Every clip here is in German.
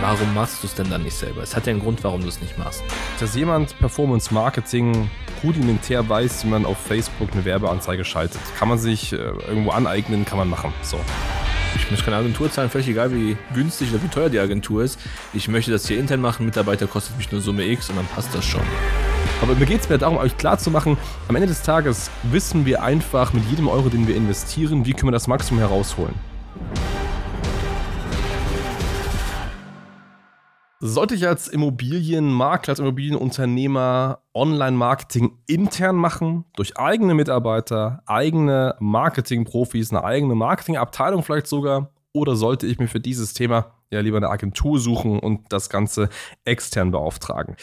warum machst du es denn dann nicht selber? Es hat ja einen Grund, warum du es nicht machst. Dass jemand Performance Marketing rudimentär weiß, wie man auf Facebook eine Werbeanzeige schaltet, kann man sich äh, irgendwo aneignen, kann man machen. So. Ich möchte keine Agentur zahlen, völlig egal, wie günstig oder wie teuer die Agentur ist. Ich möchte das hier intern machen, Mitarbeiter kostet mich nur Summe X und dann passt das schon. Aber mir geht es mir darum, euch klarzumachen, am Ende des Tages wissen wir einfach mit jedem Euro, den wir investieren, wie können wir das Maximum herausholen. Sollte ich als Immobilienmakler, als Immobilienunternehmer Online-Marketing intern machen, durch eigene Mitarbeiter, eigene Marketingprofis, eine eigene Marketingabteilung vielleicht sogar, oder sollte ich mir für dieses Thema ja lieber eine Agentur suchen und das Ganze extern beauftragen.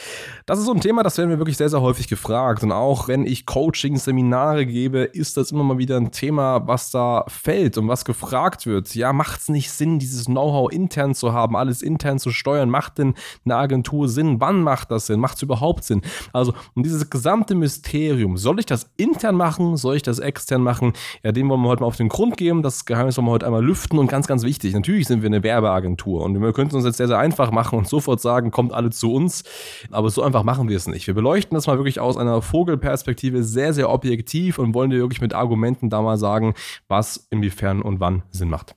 Das ist so ein Thema, das werden wir wirklich sehr, sehr häufig gefragt. Und auch wenn ich Coaching, Seminare gebe, ist das immer mal wieder ein Thema, was da fällt und was gefragt wird. Ja, macht es nicht Sinn, dieses Know-how intern zu haben, alles intern zu steuern? Macht denn eine Agentur Sinn? Wann macht das Sinn? Macht es überhaupt Sinn? Also, um dieses gesamte Mysterium, soll ich das intern machen? Soll ich das extern machen? Ja, dem wollen wir heute mal auf den Grund geben. Das Geheimnis wollen wir heute einmal lüften und ganz, ganz wichtig. Natürlich sind wir eine Werbeagentur. Und wir könnten uns jetzt sehr, sehr einfach machen und sofort sagen, kommt alle zu uns. Aber so einfach machen wir es nicht. Wir beleuchten das mal wirklich aus einer Vogelperspektive sehr, sehr objektiv und wollen dir wirklich mit Argumenten da mal sagen, was inwiefern und wann Sinn macht.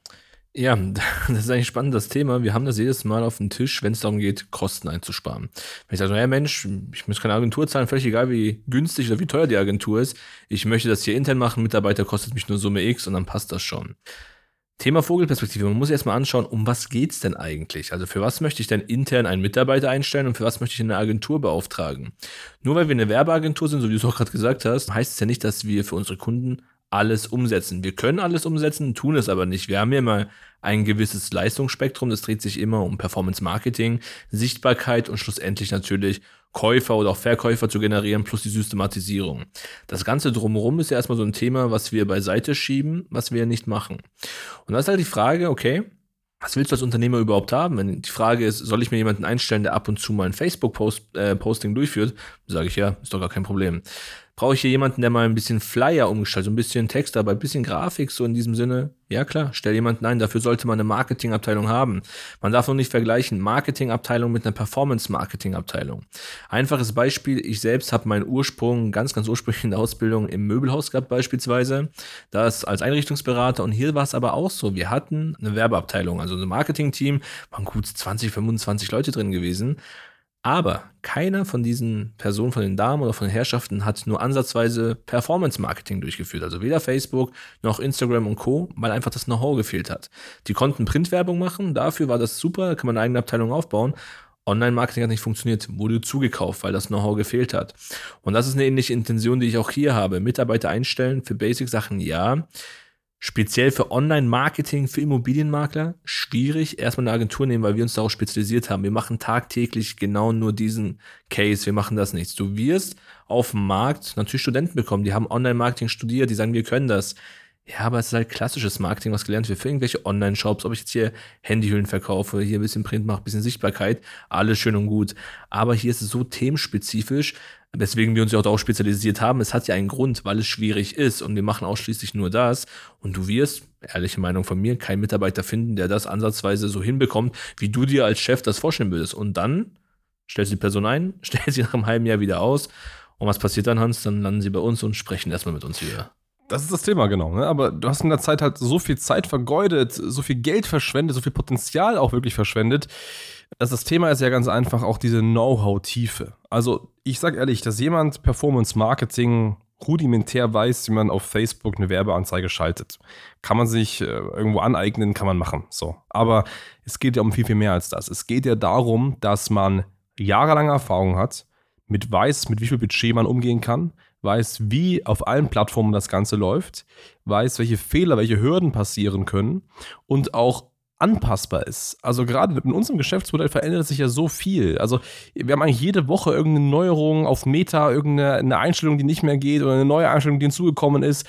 Ja, das ist eigentlich spannend, das Thema. Wir haben das jedes Mal auf dem Tisch, wenn es darum geht, Kosten einzusparen. Wenn ich sage, naja Mensch, ich muss keine Agentur zahlen, völlig egal, wie günstig oder wie teuer die Agentur ist. Ich möchte das hier intern machen, Mitarbeiter kostet mich nur Summe X und dann passt das schon. Thema Vogelperspektive. Man muss erstmal anschauen, um was geht es denn eigentlich? Also für was möchte ich denn intern einen Mitarbeiter einstellen und für was möchte ich eine Agentur beauftragen? Nur weil wir eine Werbeagentur sind, so wie du es auch gerade gesagt hast, heißt es ja nicht, dass wir für unsere Kunden alles umsetzen. Wir können alles umsetzen, tun es aber nicht. Wir haben ja immer ein gewisses Leistungsspektrum. Das dreht sich immer um Performance Marketing, Sichtbarkeit und schlussendlich natürlich Käufer oder auch Verkäufer zu generieren, plus die Systematisierung. Das Ganze drumherum ist ja erstmal so ein Thema, was wir beiseite schieben, was wir nicht machen. Und da ist halt die Frage, okay, was willst du als Unternehmer überhaupt haben? Wenn die Frage ist, soll ich mir jemanden einstellen, der ab und zu mal ein Facebook-Posting äh, durchführt, sage ich ja, ist doch gar kein Problem brauche ich hier jemanden, der mal ein bisschen Flyer umgestaltet, so ein bisschen Text, aber ein bisschen Grafik, so in diesem Sinne. Ja klar, stell jemanden ein, dafür sollte man eine Marketingabteilung haben. Man darf noch nicht vergleichen, Marketingabteilung mit einer Performance-Marketing-Abteilung. Einfaches Beispiel, ich selbst habe meinen Ursprung, ganz, ganz ursprünglich in der Ausbildung im Möbelhaus gehabt beispielsweise, das als Einrichtungsberater und hier war es aber auch so, wir hatten eine Werbeabteilung, also ein Marketing-Team, waren gut 20, 25 Leute drin gewesen aber keiner von diesen Personen, von den Damen oder von den Herrschaften hat nur ansatzweise Performance-Marketing durchgeführt. Also weder Facebook noch Instagram und Co., weil einfach das Know-how gefehlt hat. Die konnten Printwerbung machen, dafür war das super, kann man eine eigene Abteilung aufbauen. Online-Marketing hat nicht funktioniert, wurde zugekauft, weil das Know-how gefehlt hat. Und das ist eine ähnliche Intention, die ich auch hier habe. Mitarbeiter einstellen für Basic-Sachen, ja. Speziell für Online-Marketing, für Immobilienmakler schwierig. Erstmal eine Agentur nehmen, weil wir uns darauf spezialisiert haben. Wir machen tagtäglich genau nur diesen Case. Wir machen das nicht. Du wirst auf dem Markt natürlich Studenten bekommen, die haben Online-Marketing studiert, die sagen, wir können das. Ja, aber es ist halt klassisches Marketing, was gelernt wird für irgendwelche Online-Shops. Ob ich jetzt hier Handyhüllen verkaufe, hier ein bisschen Print mache, ein bisschen Sichtbarkeit, alles schön und gut. Aber hier ist es so themenspezifisch, weswegen wir uns ja auch darauf spezialisiert haben. Es hat ja einen Grund, weil es schwierig ist und wir machen ausschließlich nur das. Und du wirst, ehrliche Meinung von mir, keinen Mitarbeiter finden, der das ansatzweise so hinbekommt, wie du dir als Chef das vorstellen würdest. Und dann stellst du die Person ein, stellst sie nach einem halben Jahr wieder aus. Und was passiert dann, Hans? Dann landen sie bei uns und sprechen erstmal mit uns wieder. Das ist das Thema, genau. Ne? Aber du hast in der Zeit halt so viel Zeit vergeudet, so viel Geld verschwendet, so viel Potenzial auch wirklich verschwendet. Dass das Thema ist ja ganz einfach auch diese Know-how-Tiefe. Also, ich sag ehrlich, dass jemand Performance Marketing rudimentär weiß, wie man auf Facebook eine Werbeanzeige schaltet. Kann man sich äh, irgendwo aneignen, kann man machen. So. Aber es geht ja um viel, viel mehr als das. Es geht ja darum, dass man jahrelange Erfahrung hat, mit weiß, mit wie viel Budget man umgehen kann, weiß, wie auf allen Plattformen das Ganze läuft, weiß, welche Fehler, welche Hürden passieren können und auch anpassbar ist. Also gerade in unserem Geschäftsmodell verändert sich ja so viel. Also wir haben eigentlich jede Woche irgendeine Neuerung auf Meta, irgendeine Einstellung, die nicht mehr geht oder eine neue Einstellung, die hinzugekommen ist.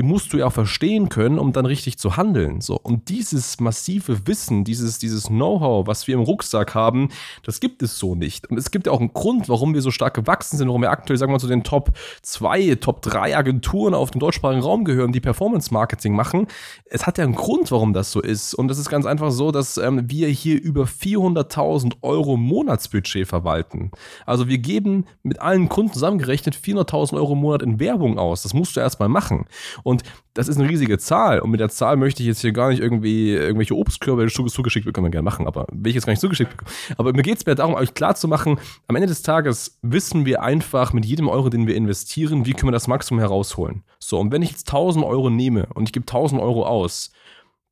Die musst du ja auch verstehen können, um dann richtig zu handeln. So. Und dieses massive Wissen, dieses, dieses Know-how, was wir im Rucksack haben, das gibt es so nicht. Und es gibt ja auch einen Grund, warum wir so stark gewachsen sind, warum wir aktuell, sagen wir mal, zu den Top 2, Top 3 Agenturen auf dem deutschsprachigen Raum gehören, die Performance-Marketing machen. Es hat ja einen Grund, warum das so ist. Und das ist ganz einfach so, dass ähm, wir hier über 400.000 Euro Monatsbudget verwalten. Also wir geben mit allen Kunden zusammengerechnet 400.000 Euro im Monat in Werbung aus. Das musst du erstmal machen. Und das ist eine riesige Zahl. Und mit der Zahl möchte ich jetzt hier gar nicht irgendwie irgendwelche Obstkörbe zugeschickt bekommen, wir gerne machen, aber will ich jetzt gar nicht zugeschickt bekommen. Aber mir geht es mehr darum, euch klar zu machen, am Ende des Tages wissen wir einfach mit jedem Euro, den wir investieren, wie können wir das Maximum herausholen. So, und wenn ich jetzt 1000 Euro nehme und ich gebe 1000 Euro aus,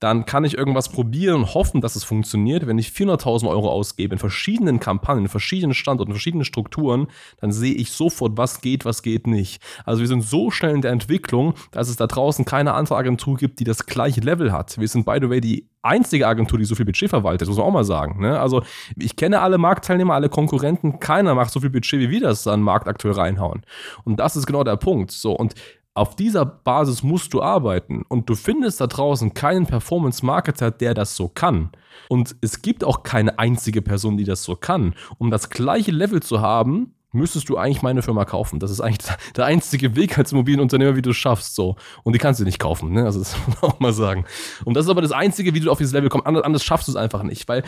dann kann ich irgendwas probieren und hoffen, dass es funktioniert. Wenn ich 400.000 Euro ausgebe in verschiedenen Kampagnen, in verschiedenen Standorten, in verschiedenen Strukturen, dann sehe ich sofort, was geht, was geht nicht. Also wir sind so schnell in der Entwicklung, dass es da draußen keine andere Agentur gibt, die das gleiche Level hat. Wir sind, by the way, die einzige Agentur, die so viel Budget verwaltet, muss man auch mal sagen. Ne? Also ich kenne alle Marktteilnehmer, alle Konkurrenten, keiner macht so viel Budget, wie wir das an den Markt aktuell reinhauen. Und das ist genau der Punkt. So, und auf dieser Basis musst du arbeiten und du findest da draußen keinen Performance-Marketer, der das so kann. Und es gibt auch keine einzige Person, die das so kann. Um das gleiche Level zu haben, müsstest du eigentlich meine Firma kaufen. Das ist eigentlich der einzige Weg als Immobilienunternehmer, wie du es schaffst. So. Und die kannst du nicht kaufen. Ne? Also das muss man auch mal sagen. Und das ist aber das Einzige, wie du auf dieses Level kommst. Anders schaffst du es einfach nicht, weil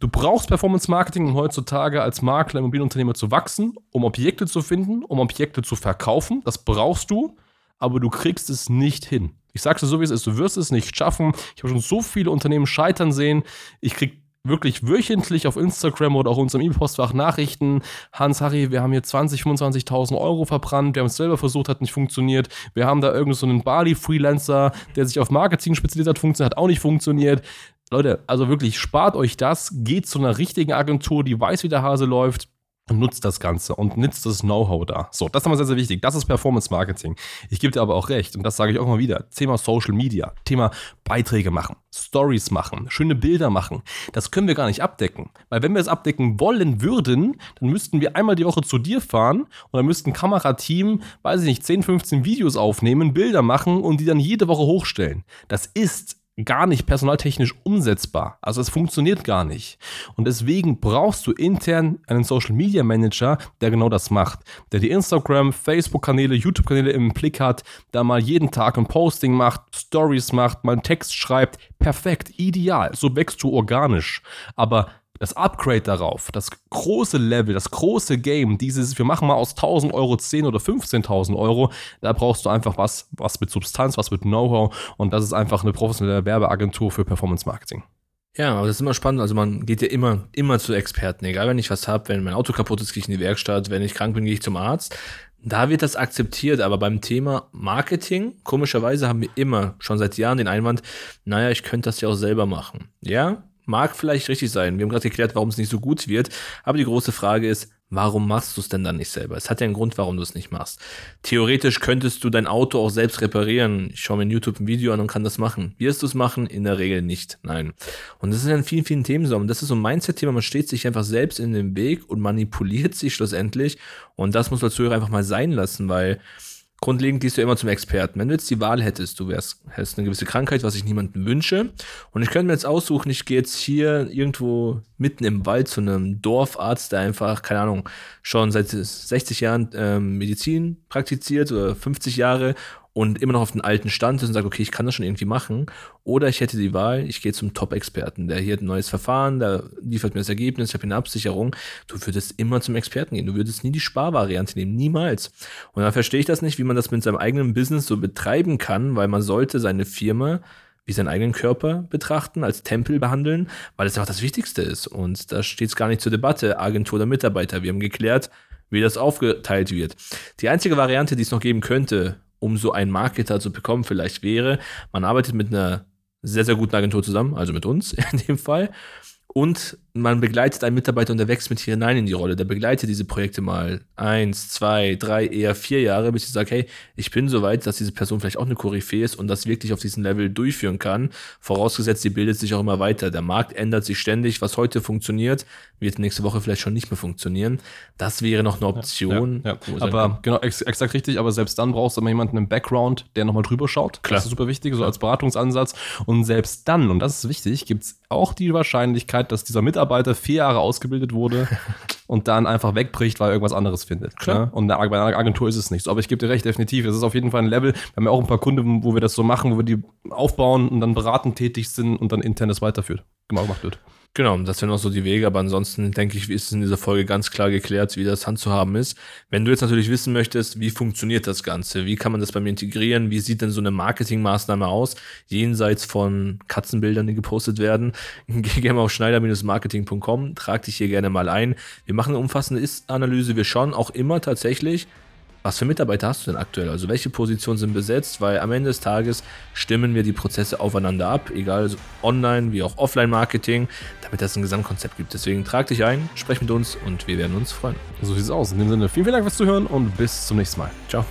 Du brauchst Performance Marketing, um heutzutage als Makler, Immobilienunternehmer zu wachsen, um Objekte zu finden, um Objekte zu verkaufen. Das brauchst du aber du kriegst es nicht hin. Ich sag's dir so, wie es ist, du wirst es nicht schaffen. Ich habe schon so viele Unternehmen scheitern sehen. Ich krieg wirklich wöchentlich auf Instagram oder auch unserem E-Postfach Nachrichten. Hans, Harry, wir haben hier 20, 25.000 Euro verbrannt. Wir haben es selber versucht, hat nicht funktioniert. Wir haben da irgendeinen so einen Bali-Freelancer, der sich auf Marketing spezialisiert hat, funktioniert, hat auch nicht funktioniert. Leute, also wirklich, spart euch das, geht zu einer richtigen Agentur, die weiß, wie der Hase läuft nutzt das Ganze und nutzt das Know-how da. So, das ist aber sehr, sehr wichtig. Das ist Performance Marketing. Ich gebe dir aber auch recht und das sage ich auch mal wieder. Thema Social Media, Thema Beiträge machen, Stories machen, schöne Bilder machen. Das können wir gar nicht abdecken. Weil wenn wir es abdecken wollen würden, dann müssten wir einmal die Woche zu dir fahren und dann müssten Kamerateam, weiß ich nicht, 10, 15 Videos aufnehmen, Bilder machen und die dann jede Woche hochstellen. Das ist gar nicht personaltechnisch umsetzbar. Also es funktioniert gar nicht. Und deswegen brauchst du intern einen Social Media Manager, der genau das macht. Der die Instagram, Facebook-Kanäle, YouTube-Kanäle im Blick hat, da mal jeden Tag ein Posting macht, Stories macht, mal einen Text schreibt. Perfekt, ideal. So wächst du organisch. Aber das Upgrade darauf, das große Level, das große Game, dieses, wir machen mal aus 1000 Euro 10 oder 15.000 Euro, da brauchst du einfach was, was mit Substanz, was mit Know-how und das ist einfach eine professionelle Werbeagentur für Performance Marketing. Ja, aber das ist immer spannend. Also man geht ja immer, immer zu Experten. Egal, wenn ich was habe, wenn mein Auto kaputt ist, gehe ich in die Werkstatt. Wenn ich krank bin, gehe ich zum Arzt. Da wird das akzeptiert, aber beim Thema Marketing, komischerweise haben wir immer schon seit Jahren den Einwand, naja, ich könnte das ja auch selber machen. Ja, Mag vielleicht richtig sein. Wir haben gerade geklärt, warum es nicht so gut wird. Aber die große Frage ist, warum machst du es denn dann nicht selber? Es hat ja einen Grund, warum du es nicht machst. Theoretisch könntest du dein Auto auch selbst reparieren. Ich schaue mir in YouTube ein Video an und kann das machen. Wirst du es machen? In der Regel nicht. Nein. Und das ist in vielen, vielen Themen so. Und das ist so ein Mindset-Thema. Man steht sich einfach selbst in den Weg und manipuliert sich schlussendlich. Und das muss man als einfach mal sein lassen, weil Grundlegend gehst du immer zum Experten. Wenn du jetzt die Wahl hättest, du wärst, hättest eine gewisse Krankheit, was ich niemandem wünsche, und ich könnte mir jetzt aussuchen, ich gehe jetzt hier irgendwo mitten im Wald zu einem Dorfarzt, der einfach, keine Ahnung, schon seit 60 Jahren ähm, Medizin praktiziert oder 50 Jahre und immer noch auf den alten Stand ist und sagt, okay, ich kann das schon irgendwie machen. Oder ich hätte die Wahl, ich gehe zum Top-Experten, der hier hat ein neues Verfahren, der liefert mir das Ergebnis, ich habe eine Absicherung. Du würdest immer zum Experten gehen. Du würdest nie die Sparvariante nehmen, niemals. Und da verstehe ich das nicht, wie man das mit seinem eigenen Business so betreiben kann, weil man sollte seine Firma wie seinen eigenen Körper betrachten, als Tempel behandeln, weil es einfach das Wichtigste ist. Und da steht es gar nicht zur Debatte, Agentur oder Mitarbeiter. Wir haben geklärt, wie das aufgeteilt wird. Die einzige Variante, die es noch geben könnte, um so einen Marketer zu bekommen, vielleicht wäre, man arbeitet mit einer sehr, sehr guten Agentur zusammen, also mit uns in dem Fall, und man begleitet einen Mitarbeiter und der wächst mit hier hinein in die Rolle. Der begleitet diese Projekte mal eins, zwei, drei, eher vier Jahre, bis ich sage, hey, ich bin so weit, dass diese Person vielleicht auch eine Koryphäe ist und das wirklich auf diesem Level durchführen kann. Vorausgesetzt, sie bildet sich auch immer weiter. Der Markt ändert sich ständig. Was heute funktioniert, wird nächste Woche vielleicht schon nicht mehr funktionieren. Das wäre noch eine Option. Ja, ja, ja. Aber genau, ex exakt richtig. Aber selbst dann brauchst du immer jemanden im Background, der nochmal drüber schaut. Klar. Das ist super wichtig, so als Beratungsansatz. Und selbst dann, und das ist wichtig, gibt es auch die Wahrscheinlichkeit, dass dieser Mitarbeiter vier Jahre ausgebildet wurde und dann einfach wegbricht, weil er irgendwas anderes findet. Klar. Ne? Und bei einer Agentur ist es nicht so. Aber ich gebe dir recht, definitiv. Es ist auf jeden Fall ein Level. Wir haben ja auch ein paar Kunden, wo wir das so machen, wo wir die aufbauen und dann beratend tätig sind und dann intern das weiterführt, gemacht wird. Genau, das sind auch so die Wege, aber ansonsten denke ich, ist es in dieser Folge ganz klar geklärt, wie das handzuhaben ist. Wenn du jetzt natürlich wissen möchtest, wie funktioniert das Ganze, wie kann man das bei mir integrieren, wie sieht denn so eine Marketingmaßnahme aus, jenseits von Katzenbildern, die gepostet werden, geh gerne mal auf schneider-marketing.com, trag dich hier gerne mal ein. Wir machen eine umfassende Ist-Analyse, wir schauen auch immer tatsächlich, was für Mitarbeiter hast du denn aktuell? Also welche Positionen sind besetzt? Weil am Ende des Tages stimmen wir die Prozesse aufeinander ab, egal online wie auch Offline-Marketing, damit es ein Gesamtkonzept gibt. Deswegen trag dich ein, sprech mit uns und wir werden uns freuen. So sieht es aus. In dem Sinne, vielen, vielen Dank fürs Zuhören und bis zum nächsten Mal. Ciao.